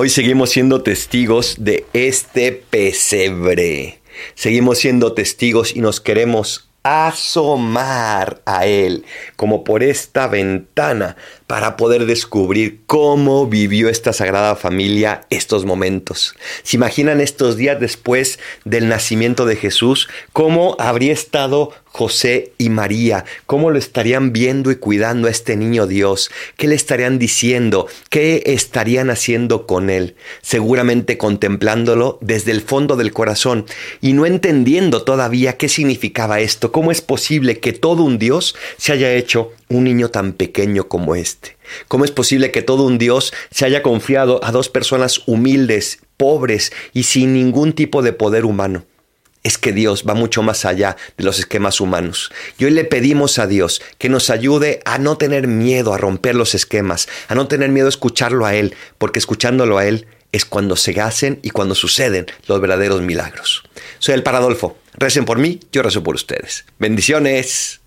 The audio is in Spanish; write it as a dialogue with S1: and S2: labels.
S1: Hoy seguimos siendo testigos de este pesebre. Seguimos siendo testigos y nos queremos asomar a Él, como por esta ventana, para poder descubrir cómo vivió esta sagrada familia estos momentos. ¿Se imaginan estos días después del nacimiento de Jesús? ¿Cómo habría estado José y María? ¿Cómo lo estarían viendo y cuidando a este niño Dios? ¿Qué le estarían diciendo? ¿Qué estarían haciendo con él? Seguramente contemplándolo desde el fondo del corazón y no entendiendo todavía qué significaba esto. ¿Cómo es posible que todo un Dios se haya hecho un niño tan pequeño como este? ¿Cómo es posible que todo un Dios se haya confiado a dos personas humildes, pobres y sin ningún tipo de poder humano? Es que Dios va mucho más allá de los esquemas humanos. Y hoy le pedimos a Dios que nos ayude a no tener miedo a romper los esquemas, a no tener miedo a escucharlo a Él, porque escuchándolo a Él es cuando se hacen y cuando suceden los verdaderos milagros. Soy el Paradolfo. Recen por mí, yo rezo por ustedes. Bendiciones.